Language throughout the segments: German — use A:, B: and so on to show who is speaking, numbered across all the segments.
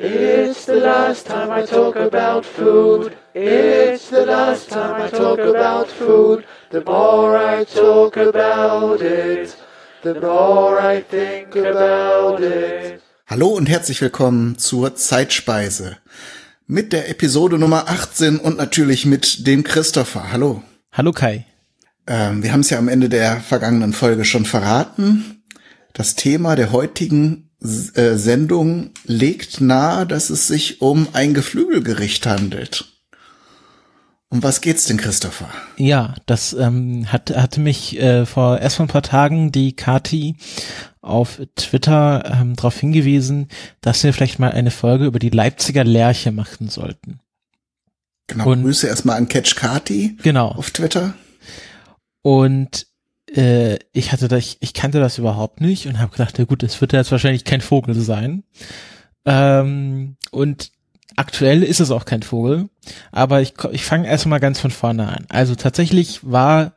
A: It's the last time I talk about food. It's the last time I talk about food. The more I talk about it, the more I think about it.
B: Hallo und herzlich willkommen zur Zeitspeise. Mit der Episode Nummer 18 und natürlich mit dem Christopher. Hallo.
C: Hallo Kai.
B: Ähm, wir haben es ja am Ende der vergangenen Folge schon verraten. Das Thema der heutigen äh, Sendung legt nahe, dass es sich um ein Geflügelgericht handelt. Um was geht's denn, Christopher?
C: Ja, das ähm, hat, hatte mich äh, vor erst vor ein paar Tagen die Kati auf Twitter ähm, darauf hingewiesen, dass wir vielleicht mal eine Folge über die Leipziger Lerche machen sollten.
B: Genau, Und, Grüße erstmal an Catch Kati
C: genau.
B: auf Twitter.
C: Und äh, ich hatte das, ich, ich kannte das überhaupt nicht und habe gedacht, ja gut, es wird jetzt wahrscheinlich kein Vogel sein. Ähm, und aktuell ist es auch kein Vogel, aber ich, ich fange erstmal ganz von vorne an. Also tatsächlich war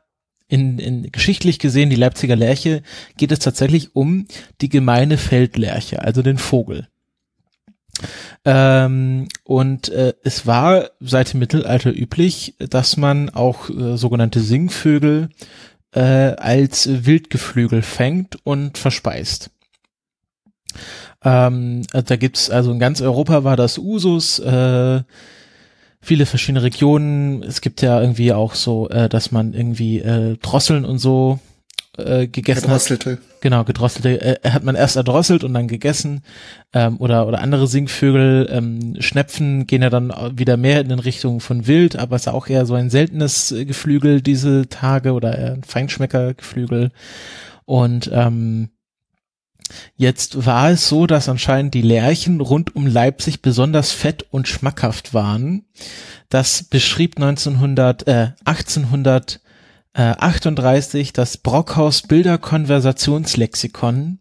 C: in, in geschichtlich gesehen die Leipziger Lerche geht es tatsächlich um die gemeine Feldlerche, also den Vogel. Ähm, und äh, es war seit dem Mittelalter üblich, dass man auch äh, sogenannte Singvögel äh, als Wildgeflügel fängt und verspeist. Ähm, also da gibt's also in ganz Europa war das Usus, äh, viele verschiedene Regionen. Es gibt ja irgendwie auch so, äh, dass man irgendwie äh, Drosseln und so äh, gegessen
B: Gedrosselte.
C: hat. Genau, gedrosselte äh, hat man erst erdrosselt und dann gegessen. Ähm, oder, oder andere Singvögel, ähm, Schnepfen gehen ja dann wieder mehr in den Richtungen von Wild, aber es ist auch eher so ein seltenes äh, Geflügel diese Tage oder eher ein Feinschmeckergeflügel. Und ähm, Jetzt war es so, dass anscheinend die Lerchen rund um Leipzig besonders fett und schmackhaft waren. Das beschrieb 1900, äh, 1800 äh, 38 das Brockhaus Bilderkonversationslexikon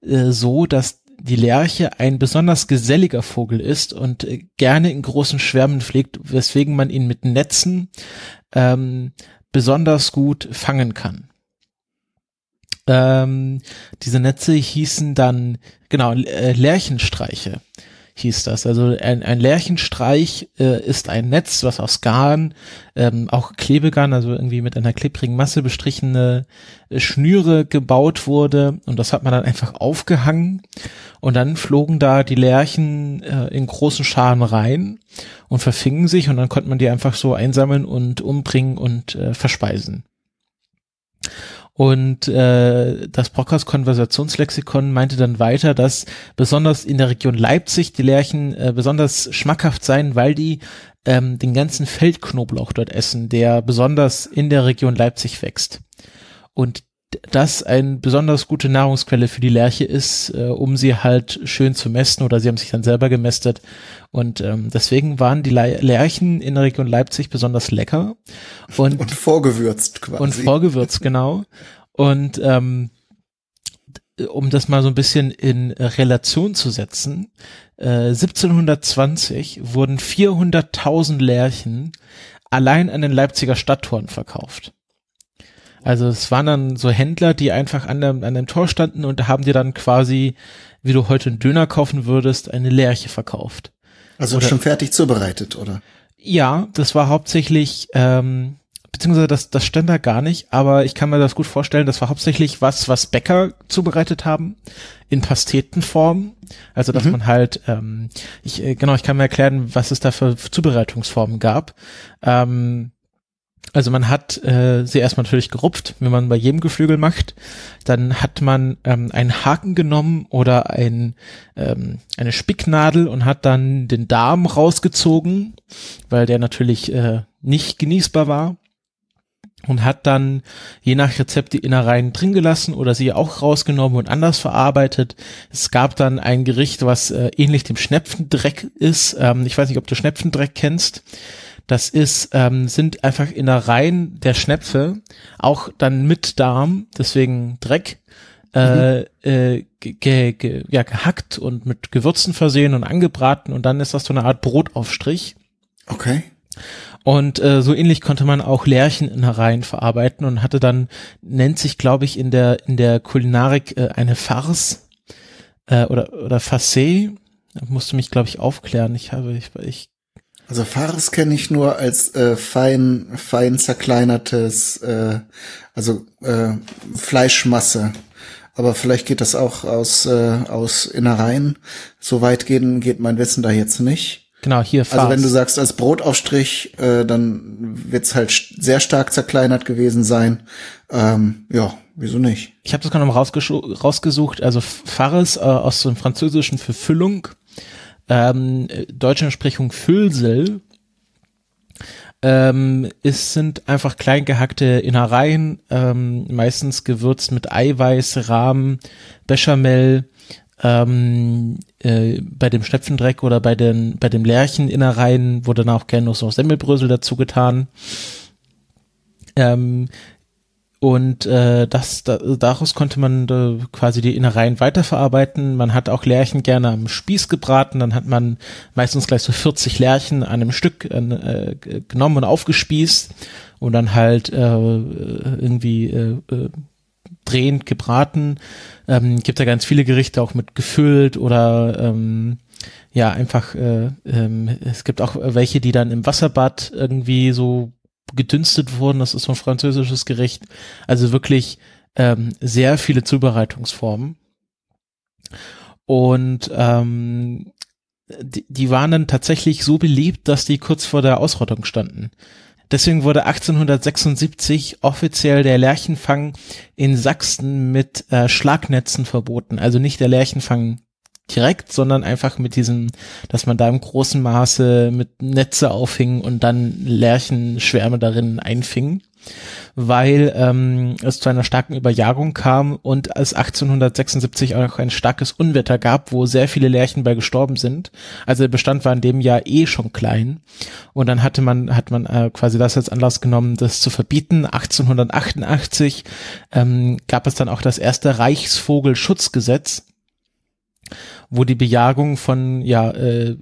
C: äh, so, dass die Lerche ein besonders geselliger Vogel ist und äh, gerne in großen Schwärmen pflegt, weswegen man ihn mit Netzen ähm, besonders gut fangen kann. Ähm, diese Netze hießen dann, genau, äh, Lerchenstreiche hieß das. Also ein, ein Lärchenstreich äh, ist ein Netz, was aus Garn, ähm, auch Klebegarn, also irgendwie mit einer klebrigen Masse bestrichene äh, Schnüre gebaut wurde und das hat man dann einfach aufgehangen und dann flogen da die Lärchen äh, in großen Scharen rein und verfingen sich und dann konnte man die einfach so einsammeln und umbringen und äh, verspeisen. Und äh, das Brockhaus Konversationslexikon meinte dann weiter, dass besonders in der Region Leipzig die Lerchen äh, besonders schmackhaft seien, weil die ähm, den ganzen Feldknoblauch dort essen, der besonders in der Region Leipzig wächst. Und das eine besonders gute Nahrungsquelle für die Lerche ist, äh, um sie halt schön zu mästen oder sie haben sich dann selber gemästet. Und ähm, deswegen waren die Le Lerchen in der Region Leipzig besonders lecker.
B: Und, und vorgewürzt quasi.
C: Und vorgewürzt, genau. Und ähm, um das mal so ein bisschen in Relation zu setzen, äh, 1720 wurden 400.000 Lerchen allein an den Leipziger Stadttoren verkauft. Also es waren dann so Händler, die einfach an dem, an dem Tor standen und da haben dir dann quasi, wie du heute einen Döner kaufen würdest, eine Lerche verkauft.
B: Also oder, schon fertig zubereitet, oder?
C: Ja, das war hauptsächlich, ähm, beziehungsweise das, das stand da gar nicht, aber ich kann mir das gut vorstellen, das war hauptsächlich was, was Bäcker zubereitet haben, in Pastetenform. Also dass mhm. man halt, ähm, ich, äh, genau, ich kann mir erklären, was es da für Zubereitungsformen gab. Ähm, also man hat äh, sie erstmal natürlich gerupft, wie man bei jedem Geflügel macht. Dann hat man ähm, einen Haken genommen oder ein, ähm, eine Spicknadel und hat dann den Darm rausgezogen, weil der natürlich äh, nicht genießbar war. Und hat dann je nach Rezept die Innereien drin gelassen oder sie auch rausgenommen und anders verarbeitet. Es gab dann ein Gericht, was äh, ähnlich dem Schnepfendreck ist. Ähm, ich weiß nicht, ob du Schnepfendreck kennst das ist, ähm, sind einfach Innereien der Schnäpfe, auch dann mit Darm, deswegen Dreck, äh, mhm. äh, ge, ge, ja, gehackt und mit Gewürzen versehen und angebraten und dann ist das so eine Art Brotaufstrich.
B: Okay.
C: Und äh, so ähnlich konnte man auch Lärcheninnereien verarbeiten und hatte dann, nennt sich, glaube ich, in der, in der Kulinarik äh, eine Farce äh, oder, oder Facé, Da musst du mich, glaube ich, aufklären. Ich habe, ich, ich
B: Also Fares kenne ich nur als äh, fein, fein zerkleinertes, äh, also äh, Fleischmasse. Aber vielleicht geht das auch aus, äh, aus Innereien. So weit gehen, geht mein Wissen da jetzt nicht.
C: genau hier
B: Also wenn du sagst als Brotaufstrich, äh, dann wird's halt sehr stark zerkleinert gewesen sein. Ähm, ja, wieso nicht?
C: Ich habe das gerade noch mal rausgesucht. Also Farres äh, aus dem Französischen für Füllung, ähm, äh, deutsche Entsprechung Füllsel. Ähm, es sind einfach klein gehackte Innereien, ähm, meistens gewürzt mit Eiweiß, Rahm, Bechamel, ähm, äh, bei dem Schnepfendreck oder bei den bei dem Lärcheninnereien wurde dann auch gerne noch so Semmelbrösel dazu getan. Ähm, und äh, das, da, daraus konnte man äh, quasi die Innereien weiterverarbeiten. Man hat auch Lärchen gerne am Spieß gebraten. Dann hat man meistens gleich so 40 Lärchen an einem Stück äh, genommen und aufgespießt und dann halt äh, irgendwie äh, äh, drehend gebraten. Ähm, gibt da ganz viele Gerichte auch mit gefüllt oder ähm, ja einfach. Äh, ähm, es gibt auch welche, die dann im Wasserbad irgendwie so gedünstet wurden. Das ist so ein französisches Gericht. Also wirklich ähm, sehr viele Zubereitungsformen. Und ähm, die, die waren dann tatsächlich so beliebt, dass die kurz vor der Ausrottung standen. Deswegen wurde 1876 offiziell der Lerchenfang in Sachsen mit äh, Schlagnetzen verboten. Also nicht der Lerchenfang direkt, sondern einfach mit diesem, dass man da im großen Maße mit Netze aufhing und dann Lerchenschwärme darin einfing, weil ähm, es zu einer starken Überjagung kam und es 1876 auch ein starkes Unwetter gab, wo sehr viele Lerchen bei gestorben sind. Also der Bestand war in dem Jahr eh schon klein und dann hatte man hat man äh, quasi das als Anlass genommen, das zu verbieten. 1888 ähm, gab es dann auch das erste Reichsvogelschutzgesetz wo die Bejagung von ja äh,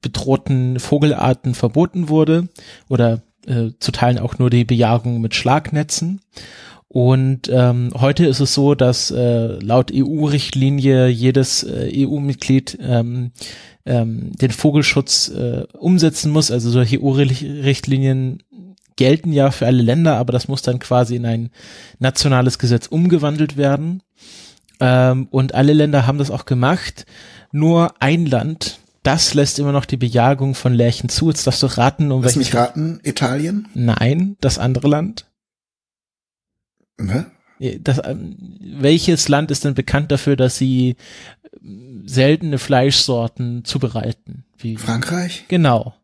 C: bedrohten Vogelarten verboten wurde oder äh, zu Teilen auch nur die Bejagung mit Schlagnetzen. Und ähm, heute ist es so, dass äh, laut EU-Richtlinie jedes äh, EU-Mitglied ähm, ähm, den Vogelschutz äh, umsetzen muss. Also solche EU-Richtlinien gelten ja für alle Länder, aber das muss dann quasi in ein nationales Gesetz umgewandelt werden. Ähm, und alle Länder haben das auch gemacht. Nur ein Land, das lässt immer noch die Bejagung von Lärchen zu. Jetzt darfst du raten, um
B: Lass
C: welches.
B: mich raten, Italien?
C: Nein, das andere Land.
B: Hä?
C: Das, ähm, welches Land ist denn bekannt dafür, dass sie ähm, seltene Fleischsorten zubereiten? Wie,
B: Frankreich?
C: genau.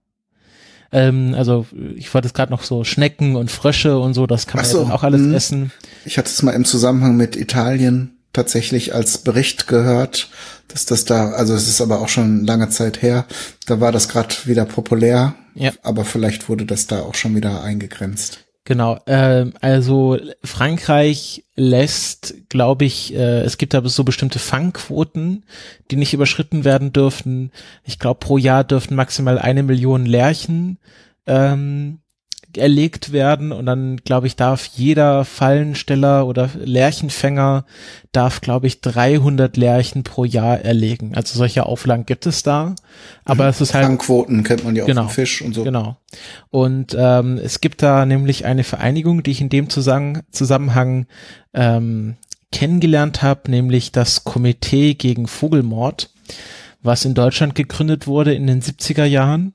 C: Ähm, also ich wollte es gerade noch so Schnecken und Frösche und so, das kann man ja
B: so,
C: dann auch alles
B: hm.
C: essen.
B: Ich hatte es mal im Zusammenhang mit Italien tatsächlich als Bericht gehört, dass das da, also es ist aber auch schon lange Zeit her, da war das gerade wieder populär,
C: Ja.
B: aber vielleicht wurde das da auch schon wieder eingegrenzt.
C: Genau, ähm, also Frankreich lässt, glaube ich, äh, es gibt aber so bestimmte Fangquoten, die nicht überschritten werden dürfen. Ich glaube, pro Jahr dürften maximal eine Million Lerchen ähm, erlegt werden und dann, glaube ich, darf jeder Fallensteller oder Lerchenfänger darf, glaube ich, 300 Lerchen pro Jahr erlegen. Also solche Auflagen gibt es da, aber es ist halt
B: Fangquoten kennt man ja auch
C: Genau.
B: vom Fisch und so.
C: Genau. Und ähm, es gibt da nämlich eine Vereinigung, die ich in dem Zusammen Zusammenhang ähm, kennengelernt habe, nämlich das Komitee gegen Vogelmord, was in Deutschland gegründet wurde in den 70er Jahren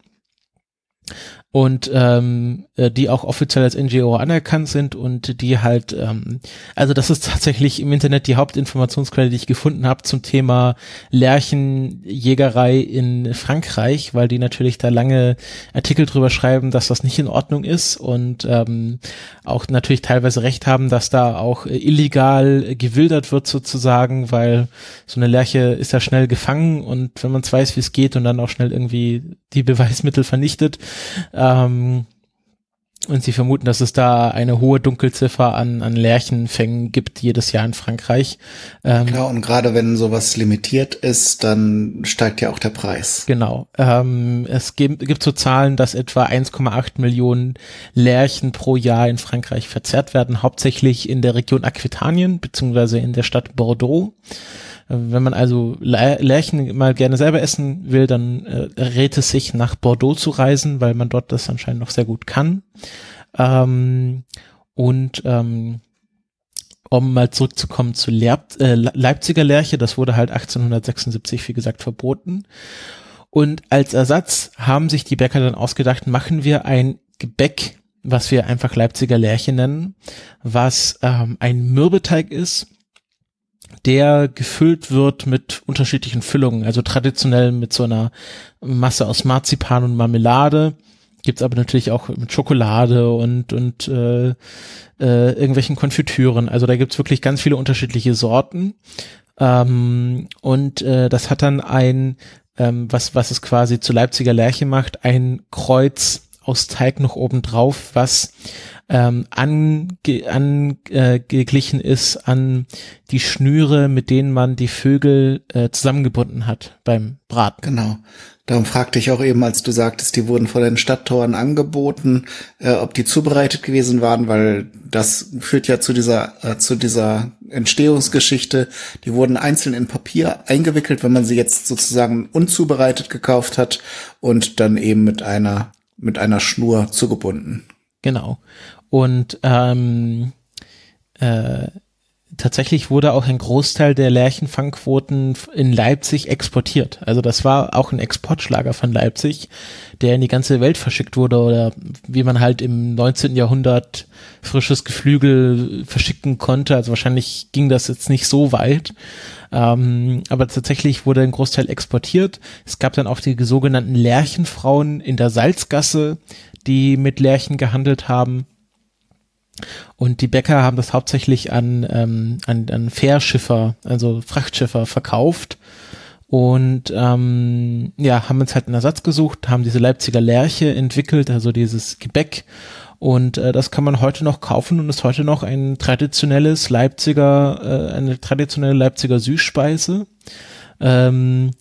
C: und ähm, äh, die auch offiziell als NGO anerkannt sind und die halt, ähm, also das ist tatsächlich im Internet die Hauptinformationsquelle, die ich gefunden habe zum Thema Lerchenjägerei in Frankreich, weil die natürlich da lange Artikel drüber schreiben, dass das nicht in Ordnung ist und ähm, auch natürlich teilweise recht haben, dass da auch äh, illegal äh, gewildert wird sozusagen, weil so eine Lerche ist ja schnell gefangen und wenn man es weiß, wie es geht und dann auch schnell irgendwie die Beweismittel vernichtet, ähm, und sie vermuten, dass es da eine hohe Dunkelziffer an, an Lerchenfängen gibt jedes Jahr in Frankreich. Ähm,
B: Klar, und gerade wenn sowas limitiert ist, dann steigt ja auch der Preis.
C: Genau. Ähm, es gibt, gibt so Zahlen, dass etwa 1,8 Millionen Lerchen pro Jahr in Frankreich verzehrt werden, hauptsächlich in der Region Aquitanien beziehungsweise in der Stadt Bordeaux. Wenn man also Lärchen mal gerne selber essen will, dann äh, rät es sich nach Bordeaux zu reisen, weil man dort das anscheinend noch sehr gut kann. Ähm, und ähm, um mal zurückzukommen zu Leib äh, Leipziger Lerche, das wurde halt 1876, wie gesagt, verboten. Und als Ersatz haben sich die Bäcker dann ausgedacht, machen wir ein Gebäck, was wir einfach Leipziger Lerche nennen, was ähm, ein Mürbeteig ist, der gefüllt wird mit unterschiedlichen Füllungen, also traditionell mit so einer Masse aus Marzipan und Marmelade, gibt's aber natürlich auch mit Schokolade und und äh, äh, irgendwelchen Konfitüren. Also da gibt's wirklich ganz viele unterschiedliche Sorten. Ähm, und äh, das hat dann ein, ähm, was was es quasi zu Leipziger Lerche macht, ein Kreuz aus Teig noch oben drauf, was ähm, angeglichen äh, ist an die Schnüre, mit denen man die Vögel äh, zusammengebunden hat beim Braten.
B: Genau. Darum fragte ich auch eben, als du sagtest, die wurden vor den Stadttoren angeboten, äh, ob die zubereitet gewesen waren, weil das führt ja zu dieser äh, zu dieser Entstehungsgeschichte. Die wurden einzeln in Papier eingewickelt, wenn man sie jetzt sozusagen unzubereitet gekauft hat und dann eben mit einer mit einer Schnur zugebunden.
C: Genau. Und ähm, äh, tatsächlich wurde auch ein Großteil der Lärchenfangquoten in Leipzig exportiert. Also das war auch ein Exportschlager von Leipzig, der in die ganze Welt verschickt wurde oder wie man halt im 19. Jahrhundert frisches Geflügel verschicken konnte. Also wahrscheinlich ging das jetzt nicht so weit. Ähm, aber tatsächlich wurde ein Großteil exportiert. Es gab dann auch die sogenannten Lärchenfrauen in der Salzgasse, die mit Lärchen gehandelt haben. Und die Bäcker haben das hauptsächlich an, ähm, an, an Fährschiffer, also Frachtschiffer verkauft. Und ähm, ja, haben uns halt einen Ersatz gesucht, haben diese Leipziger Lerche entwickelt, also dieses Gebäck. Und äh, das kann man heute noch kaufen und ist heute noch ein traditionelles Leipziger, äh, eine traditionelle Leipziger Süßspeise. Ähm,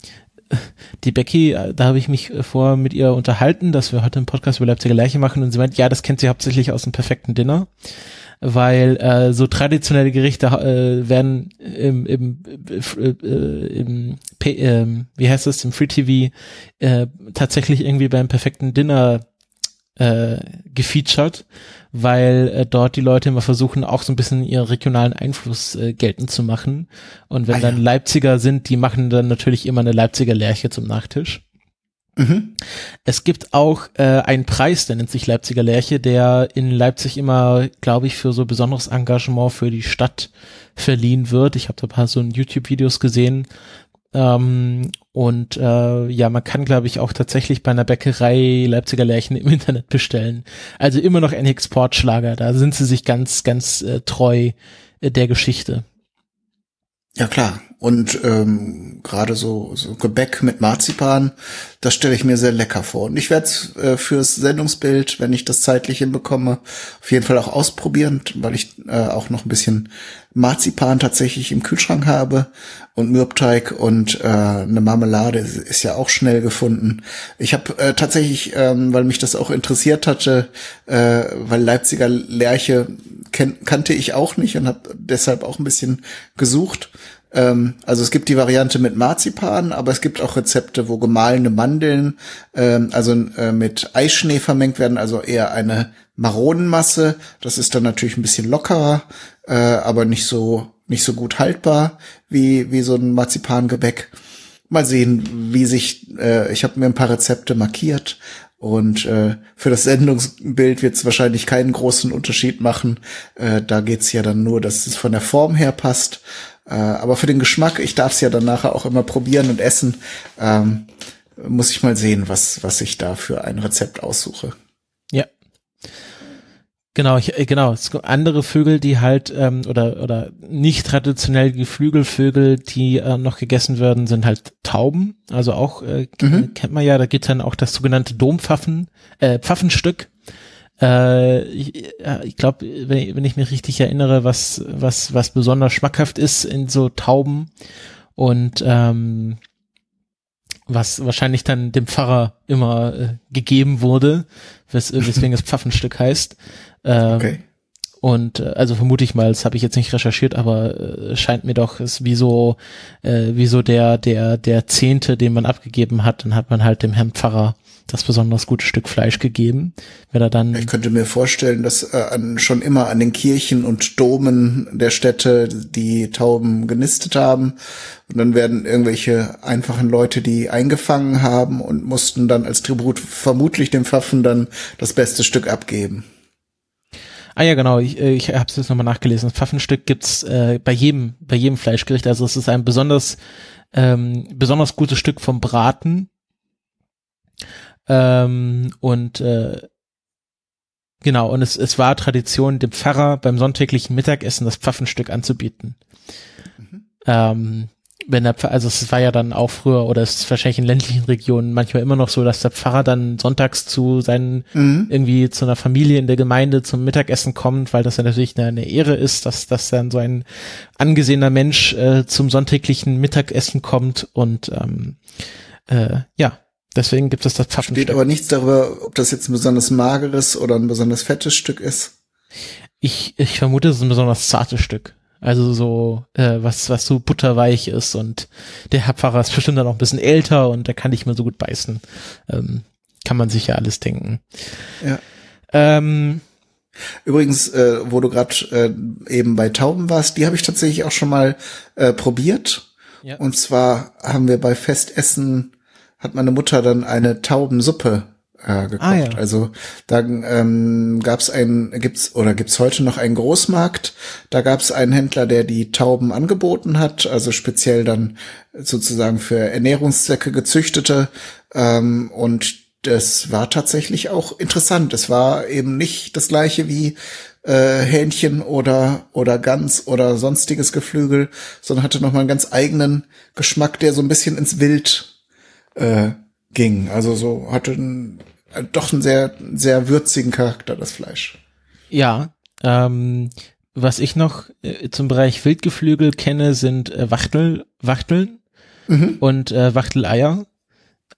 C: die Becky, äh, da habe ich mich äh, vor mit ihr unterhalten, dass wir heute einen Podcast über Leipziger Leiche machen und sie meint, ja, das kennt sie hauptsächlich aus dem perfekten Dinner, weil äh, so traditionelle Gerichte äh, werden im, im, äh, im äh, wie heißt das, im Free TV äh, tatsächlich irgendwie beim perfekten Dinner äh, gefeatured, weil äh, dort die Leute immer versuchen, auch so ein bisschen ihren regionalen Einfluss äh, geltend zu machen. Und wenn ah, dann ja. Leipziger sind, die machen dann natürlich immer eine Leipziger Lerche zum Nachtisch. Mhm. Es gibt auch äh, einen Preis, der nennt sich Leipziger Lerche, der in Leipzig immer, glaube ich, für so besonderes Engagement für die Stadt verliehen wird. Ich habe da ein paar so YouTube-Videos gesehen, ähm, und äh, ja, man kann, glaube ich, auch tatsächlich bei einer Bäckerei Leipziger Lärchen im Internet bestellen. Also immer noch ein Exportschlager. Da sind sie sich ganz, ganz äh, treu äh, der Geschichte.
B: Ja klar. Und ähm, gerade so, so Gebäck mit Marzipan, das stelle ich mir sehr lecker vor. Und ich werde es äh, fürs Sendungsbild, wenn ich das zeitlich hinbekomme, auf jeden Fall auch ausprobieren, weil ich äh, auch noch ein bisschen Marzipan tatsächlich im Kühlschrank habe und Mürbteig und äh, eine Marmelade ist ja auch schnell gefunden. Ich habe äh, tatsächlich, ähm, weil mich das auch interessiert hatte, äh, weil Leipziger Lerche kannte ich auch nicht und habe deshalb auch ein bisschen gesucht ähm, also es gibt die Variante mit Marzipan, aber es gibt auch Rezepte, wo gemahlene Mandeln, ähm, also äh, mit Eischnee vermengt werden, also eher eine Maronenmasse. Das ist dann natürlich ein bisschen lockerer, äh, aber nicht so nicht so gut haltbar wie wie so ein Marzipangebäck. Mal sehen, wie sich. Äh, ich habe mir ein paar Rezepte markiert und äh, für das Sendungsbild wird es wahrscheinlich keinen großen Unterschied machen. Äh, da geht's ja dann nur, dass es von der Form her passt. Äh, aber für den Geschmack, ich darf es ja dann nachher auch immer probieren und essen, ähm, muss ich mal sehen, was, was ich da für ein Rezept aussuche.
C: Ja. Genau, ich, äh, genau. Es gibt andere Vögel, die halt ähm, oder oder nicht traditionell Geflügelvögel, die äh, noch gegessen werden, sind halt Tauben. Also auch äh, mhm. kennt man ja. Da gibt's dann auch das sogenannte Dompfaffen, äh, Pfaffenstück. Äh, ich ich glaube, wenn, ich, wenn ich mich richtig erinnere, was, was, was besonders schmackhaft ist in so Tauben und ähm, was wahrscheinlich dann dem Pfarrer immer äh, gegeben wurde, wes weswegen es Pfaffenstück heißt. Ähm, okay. Und äh, also vermute ich mal, das habe ich jetzt nicht recherchiert, aber äh, scheint mir doch, ist wie so, äh, wie so der, der, der Zehnte, den man abgegeben hat, dann hat man halt dem Herrn Pfarrer das besonders gute Stück Fleisch gegeben. Wenn er dann
B: ich könnte mir vorstellen, dass äh, an, schon immer an den Kirchen und Domen der Städte die Tauben genistet haben. Und dann werden irgendwelche einfachen Leute die eingefangen haben und mussten dann als Tribut vermutlich dem Pfaffen dann das beste Stück abgeben.
C: Ah ja, genau, ich, äh, ich habe es jetzt nochmal nachgelesen. Das Pfaffenstück gibt's äh, bei jedem, bei jedem Fleischgericht. Also es ist ein besonders, ähm, besonders gutes Stück vom Braten. Ähm, und äh, genau, und es, es war Tradition, dem Pfarrer beim sonntäglichen Mittagessen das Pfaffenstück anzubieten. Mhm. Ähm, wenn der Pfarrer, also es war ja dann auch früher oder es ist wahrscheinlich in ländlichen Regionen manchmal immer noch so, dass der Pfarrer dann sonntags zu seinen mhm. irgendwie zu einer Familie in der Gemeinde zum Mittagessen kommt, weil das ja natürlich eine, eine Ehre ist, dass dass dann so ein angesehener Mensch äh, zum sonntäglichen Mittagessen kommt und ähm, äh, ja, deswegen gibt es das
B: Pfaffenstück. Steht aber nichts darüber, ob das jetzt ein besonders mageres oder ein besonders fettes Stück ist.
C: Ich, ich vermute, es ist ein besonders zartes Stück. Also so, äh, was, was so butterweich ist und der Herr Pfarrer ist bestimmt dann auch ein bisschen älter und der kann nicht mehr so gut beißen. Ähm, kann man sich ja alles denken.
B: Ja. Ähm, Übrigens, äh, wo du gerade äh, eben bei Tauben warst, die habe ich tatsächlich auch schon mal äh, probiert. Ja. Und zwar haben wir bei Festessen, hat meine Mutter dann eine Taubensuppe äh, gekocht. Ah, ja. Also da ähm, gab es ein, gibt's oder gibt's heute noch einen Großmarkt. Da gab es einen Händler, der die Tauben angeboten hat, also speziell dann sozusagen für Ernährungszwecke gezüchtete. Ähm, und das war tatsächlich auch interessant. Es war eben nicht das gleiche wie äh, Hähnchen oder oder Gans oder sonstiges Geflügel, sondern hatte noch mal einen ganz eigenen Geschmack, der so ein bisschen ins Wild äh, ging. Also so hatte ein äh, doch einen sehr, sehr würzigen Charakter, das Fleisch.
C: Ja, ähm, was ich noch äh, zum Bereich Wildgeflügel kenne, sind äh, Wachtel, Wachteln mhm. und äh, Wachteleier.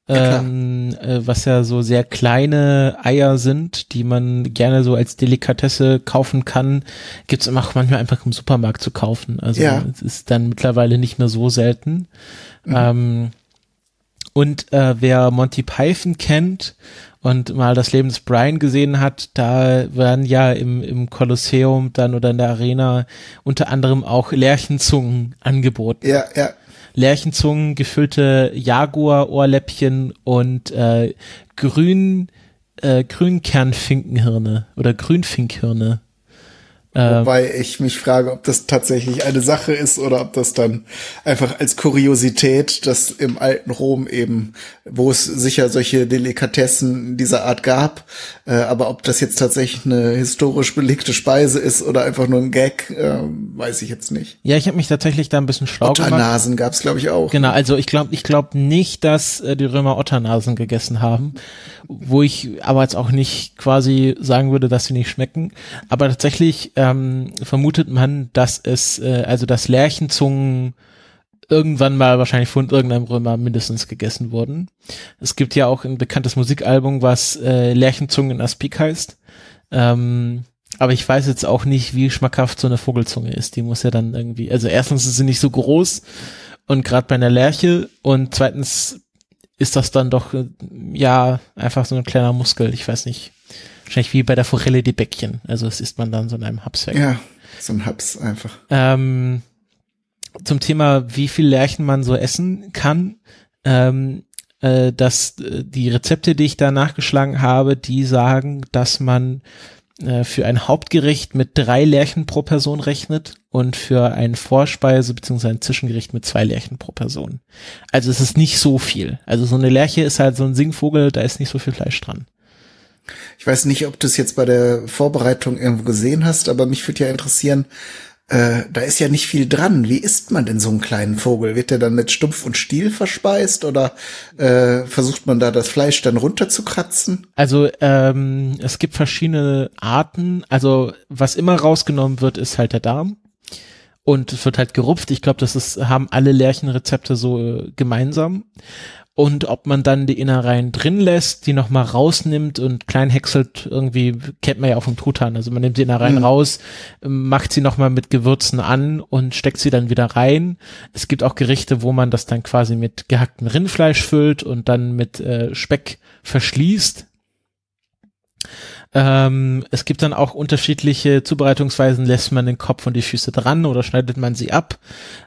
C: Ja, ähm, äh, was ja so sehr kleine Eier sind, die man gerne so als Delikatesse kaufen kann, gibt's immer auch manchmal einfach im Supermarkt zu kaufen. Also ja. es ist dann mittlerweile nicht mehr so selten. Mhm. Ähm, und äh, wer Monty Python kennt und mal das Leben des Brian gesehen hat, da werden ja im, im Kolosseum dann oder in der Arena unter anderem auch Lerchenzungen angeboten.
B: Ja, ja.
C: Lerchenzungen, gefüllte Jaguar-Ohrläppchen und äh, grün, äh, Grünkernfinkenhirne oder Grünfinkhirne.
B: Wobei ich mich frage, ob das tatsächlich eine Sache ist oder ob das dann einfach als Kuriosität, dass im alten Rom eben, wo es sicher solche Delikatessen dieser Art gab, äh, aber ob das jetzt tatsächlich eine historisch belegte Speise ist oder einfach nur ein Gag, äh, weiß ich jetzt nicht.
C: Ja, ich habe mich tatsächlich da ein bisschen schlau
B: Otternasen gemacht. Otternasen gab's glaube ich auch.
C: Genau, also ich glaube, ich glaube nicht, dass äh, die Römer Otternasen gegessen haben, wo ich aber jetzt auch nicht quasi sagen würde, dass sie nicht schmecken, aber tatsächlich äh, ähm, vermutet man, dass es, äh, also dass Lerchenzungen irgendwann mal wahrscheinlich von irgendeinem Römer mindestens gegessen wurden. Es gibt ja auch ein bekanntes Musikalbum, was äh, Lerchenzungen in Aspik heißt. Ähm, aber ich weiß jetzt auch nicht, wie schmackhaft so eine Vogelzunge ist. Die muss ja dann irgendwie, also erstens ist sie nicht so groß und gerade bei einer Lerche und zweitens ist das dann doch, äh, ja, einfach so ein kleiner Muskel. Ich weiß nicht. Wahrscheinlich wie bei der Forelle die Bäckchen. Also das isst man dann so in einem Haps weg.
B: Ja, so ein Haps einfach.
C: Ähm, zum Thema, wie viel Lärchen man so essen kann. Ähm, äh, dass äh, die Rezepte, die ich da nachgeschlagen habe, die sagen, dass man äh, für ein Hauptgericht mit drei Lärchen pro Person rechnet und für ein Vorspeise bzw. ein Zwischengericht mit zwei Lärchen pro Person. Also es ist nicht so viel. Also so eine Lerche ist halt so ein Singvogel, da ist nicht so viel Fleisch dran.
B: Ich weiß nicht, ob du es jetzt bei der Vorbereitung irgendwo gesehen hast, aber mich würde ja interessieren, äh, da ist ja nicht viel dran. Wie isst man denn so einen kleinen Vogel? Wird der dann mit Stumpf und Stiel verspeist oder äh, versucht man da das Fleisch dann runterzukratzen?
C: Also ähm, es gibt verschiedene Arten. Also was immer rausgenommen wird, ist halt der Darm und es wird halt gerupft. Ich glaube, das ist haben alle Lärchenrezepte so äh, gemeinsam. Und ob man dann die Innereien drin lässt, die nochmal rausnimmt und klein häckselt, irgendwie kennt man ja auch vom Truthahn. Also man nimmt die Innereien mhm. raus, macht sie nochmal mit Gewürzen an und steckt sie dann wieder rein. Es gibt auch Gerichte, wo man das dann quasi mit gehacktem Rindfleisch füllt und dann mit äh, Speck verschließt. Ähm, es gibt dann auch unterschiedliche Zubereitungsweisen. Lässt man den Kopf und die Füße dran oder schneidet man sie ab?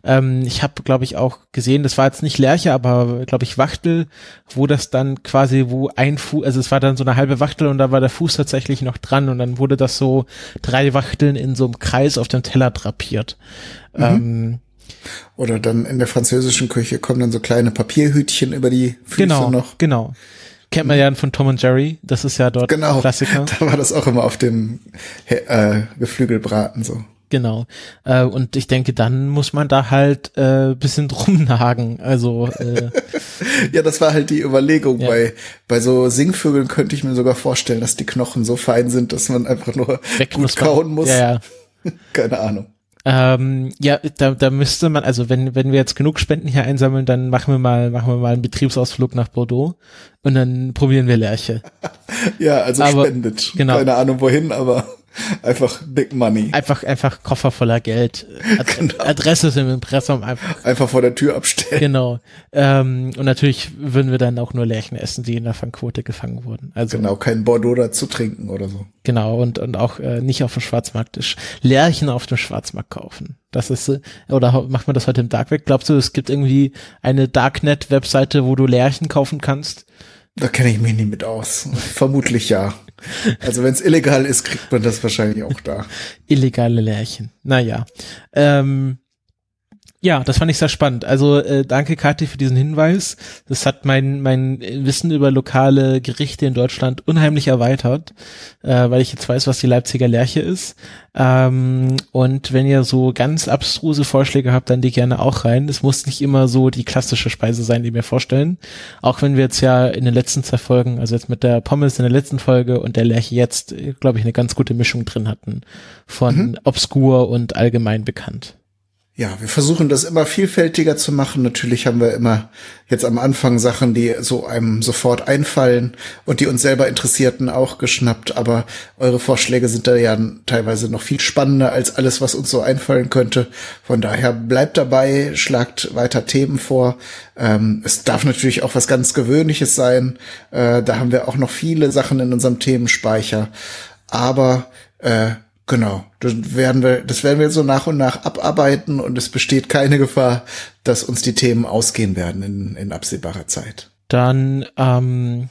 C: Ähm, ich habe, glaube ich, auch gesehen, das war jetzt nicht Lerche, aber glaube ich Wachtel, wo das dann quasi, wo ein Fuß, also es war dann so eine halbe Wachtel und da war der Fuß tatsächlich noch dran und dann wurde das so drei Wachteln in so einem Kreis auf dem Teller drapiert. Mhm. Ähm,
B: oder dann in der französischen Küche kommen dann so kleine Papierhütchen über die Füße
C: genau,
B: noch.
C: Genau. Kennt man ja von Tom und Jerry, das ist ja dort
B: genau,
C: Klassiker.
B: Da war das auch immer auf dem äh, Geflügelbraten so.
C: Genau. Äh, und ich denke, dann muss man da halt äh, bisschen drum nagen. Also äh,
B: ja, das war halt die Überlegung. Ja. Bei bei so Singvögeln könnte ich mir sogar vorstellen, dass die Knochen so fein sind, dass man einfach nur
C: Weg
B: gut kauen muss.
C: Ja, ja.
B: Keine Ahnung.
C: Ähm, ja, da, da müsste man, also wenn, wenn wir jetzt genug Spenden hier einsammeln, dann machen wir mal, machen wir mal einen Betriebsausflug nach Bordeaux und dann probieren wir Lerche.
B: ja, also aber, spendet. Genau. Keine Ahnung wohin, aber Einfach Big Money.
C: Einfach, einfach Koffer voller Geld. Ad genau. Adresse im Impressum einfach.
B: Einfach vor der Tür abstellen.
C: Genau. Ähm, und natürlich würden wir dann auch nur Lärchen essen, die in der Fangquote gefangen wurden. Also.
B: Genau, kein Bordeaux dazu trinken oder so.
C: Genau, und, und auch äh, nicht auf dem Schwarzmarkt. Lärchen auf dem Schwarzmarkt kaufen. Das ist, äh, oder macht man das heute im Dark Web? Glaubst du, es gibt irgendwie eine Darknet-Webseite, wo du Lärchen kaufen kannst?
B: Da kenne ich mich nicht mit aus. Vermutlich ja. Also wenn es illegal ist, kriegt man das wahrscheinlich auch da.
C: Illegale Lärchen. Naja. Ähm, ja, das fand ich sehr spannend. Also äh, danke Kathi für diesen Hinweis. Das hat mein mein Wissen über lokale Gerichte in Deutschland unheimlich erweitert, äh, weil ich jetzt weiß, was die Leipziger Lerche ist. Ähm, und wenn ihr so ganz abstruse Vorschläge habt, dann die gerne auch rein. Es muss nicht immer so die klassische Speise sein, die wir vorstellen. Auch wenn wir jetzt ja in den letzten zwei Folgen, also jetzt mit der Pommes in der letzten Folge und der Lerche jetzt, glaube ich, eine ganz gute Mischung drin hatten von mhm. obskur und allgemein bekannt
B: ja, wir versuchen das immer vielfältiger zu machen. Natürlich haben wir immer jetzt am Anfang Sachen, die so einem sofort einfallen und die uns selber Interessierten auch geschnappt. Aber eure Vorschläge sind da ja teilweise noch viel spannender als alles, was uns so einfallen könnte. Von daher bleibt dabei, schlagt weiter Themen vor. Ähm, es darf natürlich auch was ganz Gewöhnliches sein. Äh, da haben wir auch noch viele Sachen in unserem Themenspeicher. Aber äh, Genau, das werden wir, das werden wir so nach und nach abarbeiten und es besteht keine Gefahr, dass uns die Themen ausgehen werden in, in absehbarer Zeit.
C: Dann ähm,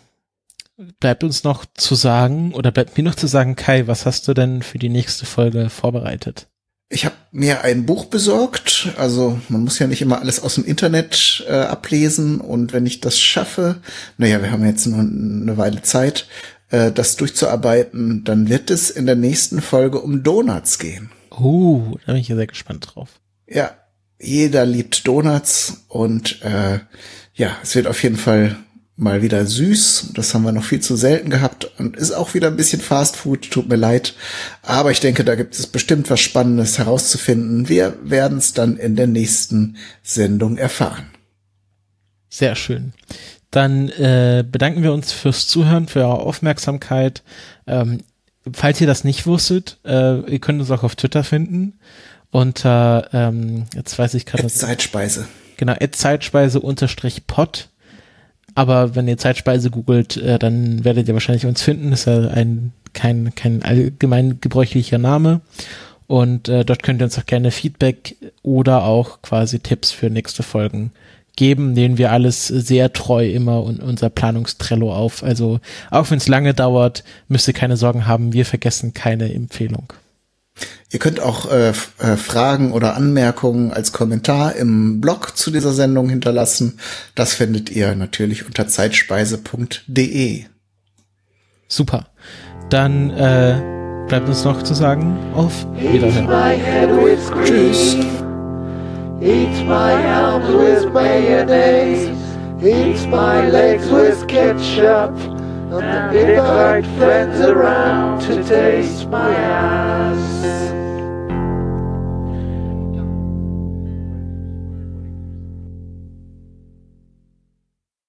C: bleibt uns noch zu sagen, oder bleibt mir noch zu sagen, Kai, was hast du denn für die nächste Folge vorbereitet?
B: Ich habe mir ein Buch besorgt. Also man muss ja nicht immer alles aus dem Internet äh, ablesen. Und wenn ich das schaffe, naja, wir haben jetzt nur eine Weile Zeit, äh, das durchzuarbeiten, dann wird es in der nächsten Folge um Donuts gehen.
C: Uh, da bin ich ja sehr gespannt drauf.
B: Ja, jeder liebt Donuts und äh, ja, es wird auf jeden Fall mal wieder süß. Das haben wir noch viel zu selten gehabt und ist auch wieder ein bisschen Fast Food. Tut mir leid, aber ich denke, da gibt es bestimmt was Spannendes herauszufinden. Wir werden es dann in der nächsten Sendung erfahren.
C: Sehr schön. Dann äh, bedanken wir uns fürs Zuhören, für eure Aufmerksamkeit. Ähm, falls ihr das nicht wusstet, äh, ihr könnt uns auch auf Twitter finden unter, ähm, jetzt weiß ich gerade.
B: Zeitspeise.
C: Genau, Zeitspeise unterstrich Pod. Aber wenn ihr Zeitspeise googelt, äh, dann werdet ihr wahrscheinlich uns finden. Das ist ja ein, kein, kein allgemein gebräuchlicher Name. Und äh, dort könnt ihr uns auch gerne Feedback oder auch quasi Tipps für nächste Folgen geben, denen wir alles sehr treu immer und unser Planungstrello auf. Also auch wenn es lange dauert, müsst ihr keine Sorgen haben, wir vergessen keine Empfehlung.
B: Ihr könnt auch äh, äh, Fragen oder Anmerkungen als Kommentar im Blog zu dieser Sendung hinterlassen. Das findet ihr natürlich unter zeitspeise.de.
C: Super. Dann äh, bleibt uns noch zu sagen, auf Wiederhören.
A: Tschüss. Eats my arms with mayonnaise. Eats my legs with ketchup. And invite friends around to taste my ass.